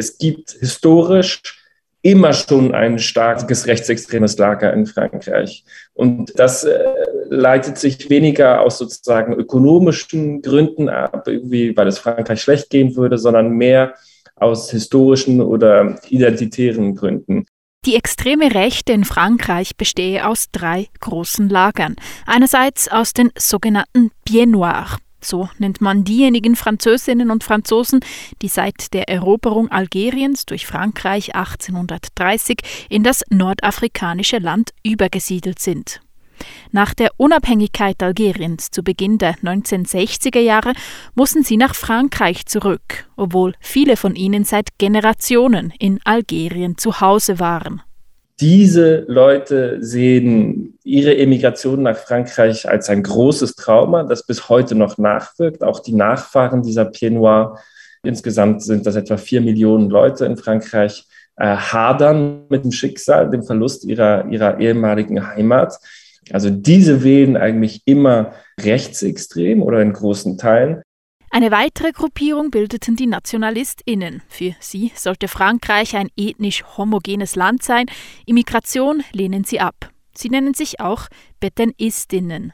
es gibt historisch immer schon ein starkes rechtsextremes Lager in Frankreich. Und das äh, leitet sich weniger aus sozusagen ökonomischen Gründen ab, irgendwie, weil es Frankreich schlecht gehen würde, sondern mehr aus historischen oder identitären Gründen. Die extreme Rechte in Frankreich bestehe aus drei großen Lagern. Einerseits aus den sogenannten Pieds Noirs, so nennt man diejenigen Französinnen und Franzosen, die seit der Eroberung Algeriens durch Frankreich 1830 in das nordafrikanische Land übergesiedelt sind. Nach der Unabhängigkeit Algeriens zu Beginn der 1960er Jahre mussten sie nach Frankreich zurück, obwohl viele von ihnen seit Generationen in Algerien zu Hause waren. Diese Leute sehen ihre Emigration nach Frankreich als ein großes Trauma, das bis heute noch nachwirkt. Auch die Nachfahren dieser Noirs, insgesamt sind das etwa vier Millionen Leute in Frankreich, äh, hadern mit dem Schicksal, dem Verlust ihrer, ihrer ehemaligen Heimat. Also diese wählen eigentlich immer rechtsextrem oder in großen Teilen. Eine weitere Gruppierung bildeten die NationalistInnen. Für sie sollte Frankreich ein ethnisch homogenes Land sein. Immigration lehnen sie ab. Sie nennen sich auch Betenistinnen.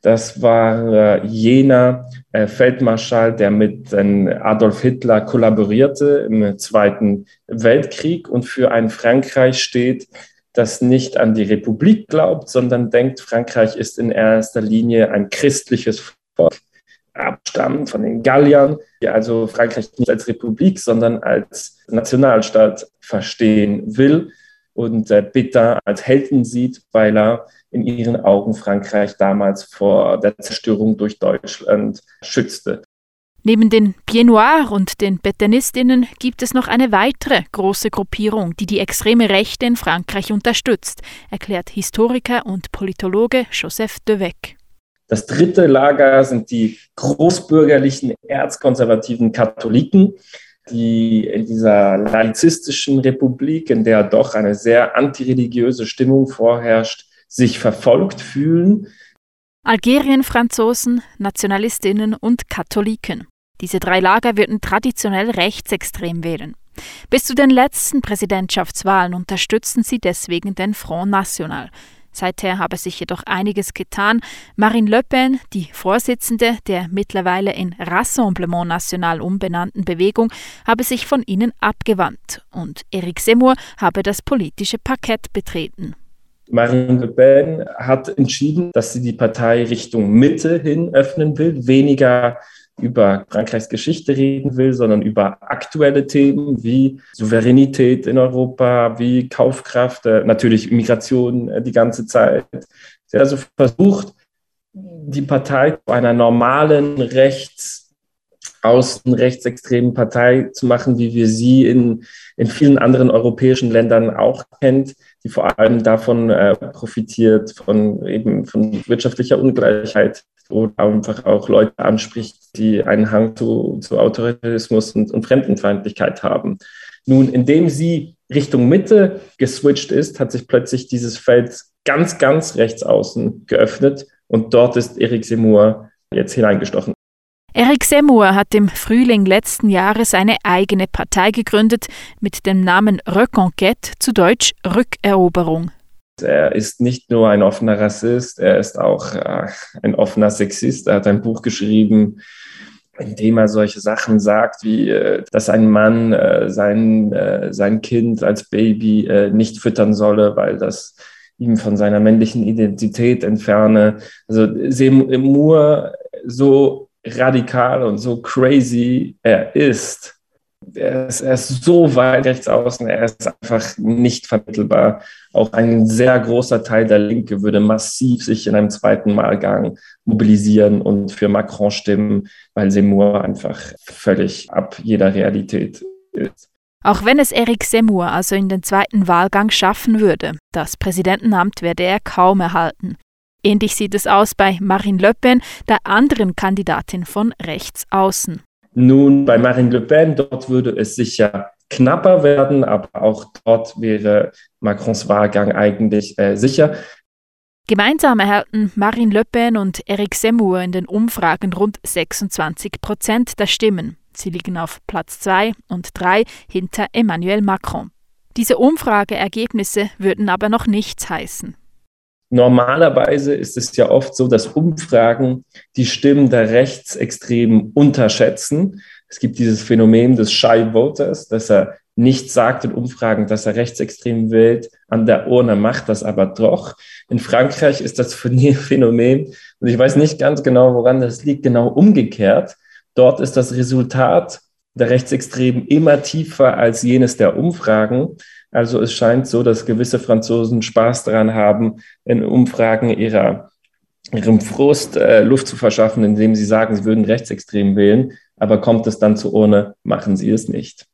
Das war äh, jener äh, Feldmarschall, der mit äh, Adolf Hitler kollaborierte im Zweiten Weltkrieg und für ein Frankreich steht, das nicht an die Republik glaubt, sondern denkt, Frankreich ist in erster Linie ein christliches Volk abstammen von den Galliern, die also Frankreich nicht als Republik, sondern als Nationalstaat verstehen will und äh, Pétain als Helden sieht, weil er in ihren Augen Frankreich damals vor der Zerstörung durch Deutschland schützte. Neben den Pieds Noirs und den Betanistinnen gibt es noch eine weitere große Gruppierung, die die extreme Rechte in Frankreich unterstützt, erklärt Historiker und Politologe Joseph Devec. Das dritte Lager sind die großbürgerlichen, erzkonservativen Katholiken, die in dieser laizistischen Republik, in der doch eine sehr antireligiöse Stimmung vorherrscht, sich verfolgt fühlen. Algerien-Franzosen, Nationalistinnen und Katholiken. Diese drei Lager würden traditionell rechtsextrem wählen. Bis zu den letzten Präsidentschaftswahlen unterstützten sie deswegen den Front National. Seither habe sich jedoch einiges getan. Marine Le Pen, die Vorsitzende der mittlerweile in Rassemblement National umbenannten Bewegung, habe sich von ihnen abgewandt und Eric Zemmour habe das politische Parkett betreten. Marine Le Pen hat entschieden, dass sie die Partei Richtung Mitte hin öffnen will, weniger über Frankreichs Geschichte reden will, sondern über aktuelle Themen wie Souveränität in Europa, wie Kaufkraft, äh, natürlich Migration äh, die ganze Zeit. Sie hat also versucht, die Partei zu einer normalen Rechts- außen rechtsextremen Partei zu machen, wie wir sie in, in vielen anderen europäischen Ländern auch kennt, die vor allem davon äh, profitiert, von eben von wirtschaftlicher Ungleichheit, oder einfach auch Leute anspricht, die einen Hang zu, zu Autoritarismus und, und Fremdenfeindlichkeit haben. Nun, indem sie Richtung Mitte geswitcht ist, hat sich plötzlich dieses Feld ganz, ganz rechts außen geöffnet und dort ist Eric Zemmour jetzt hineingestochen. Eric Zemmour hat im Frühling letzten Jahres eine eigene Partei gegründet mit dem Namen Reconquête, zu Deutsch Rückeroberung. Er ist nicht nur ein offener Rassist, er ist auch äh, ein offener Sexist. Er hat ein Buch geschrieben, in dem er solche Sachen sagt, wie äh, dass ein Mann äh, sein, äh, sein Kind als Baby äh, nicht füttern solle, weil das ihm von seiner männlichen Identität entferne. Also Seymour, so radikal und so crazy er ist, er ist, er ist so weit rechts außen, er ist einfach nicht vermittelbar. Auch ein sehr großer Teil der Linke würde massiv sich in einem zweiten Wahlgang mobilisieren und für Macron stimmen, weil Seymour einfach völlig ab jeder Realität ist. Auch wenn es Eric Seymour also in den zweiten Wahlgang schaffen würde, das Präsidentenamt werde er kaum erhalten. Ähnlich sieht es aus bei Marine Le Pen, der anderen Kandidatin von rechts außen. Nun, bei Marine Le Pen, dort würde es sicher knapper werden, aber auch dort wäre Macrons Wahlgang eigentlich äh, sicher. Gemeinsam erhalten Marine Le Pen und Eric Zemmour in den Umfragen rund 26 Prozent der Stimmen. Sie liegen auf Platz 2 und 3 hinter Emmanuel Macron. Diese Umfrageergebnisse würden aber noch nichts heißen. Normalerweise ist es ja oft so, dass Umfragen die Stimmen der Rechtsextremen unterschätzen. Es gibt dieses Phänomen des Shy Voters, dass er nicht sagt in Umfragen, dass er rechtsextrem wählt, an der Urne macht das aber doch. In Frankreich ist das Phänomen, und ich weiß nicht ganz genau, woran das liegt, genau umgekehrt. Dort ist das Resultat der Rechtsextremen immer tiefer als jenes der Umfragen. Also es scheint so, dass gewisse Franzosen Spaß daran haben, in Umfragen ihrer, ihrem Frust äh, Luft zu verschaffen, indem sie sagen, sie würden rechtsextrem wählen. Aber kommt es dann zur Urne, machen sie es nicht.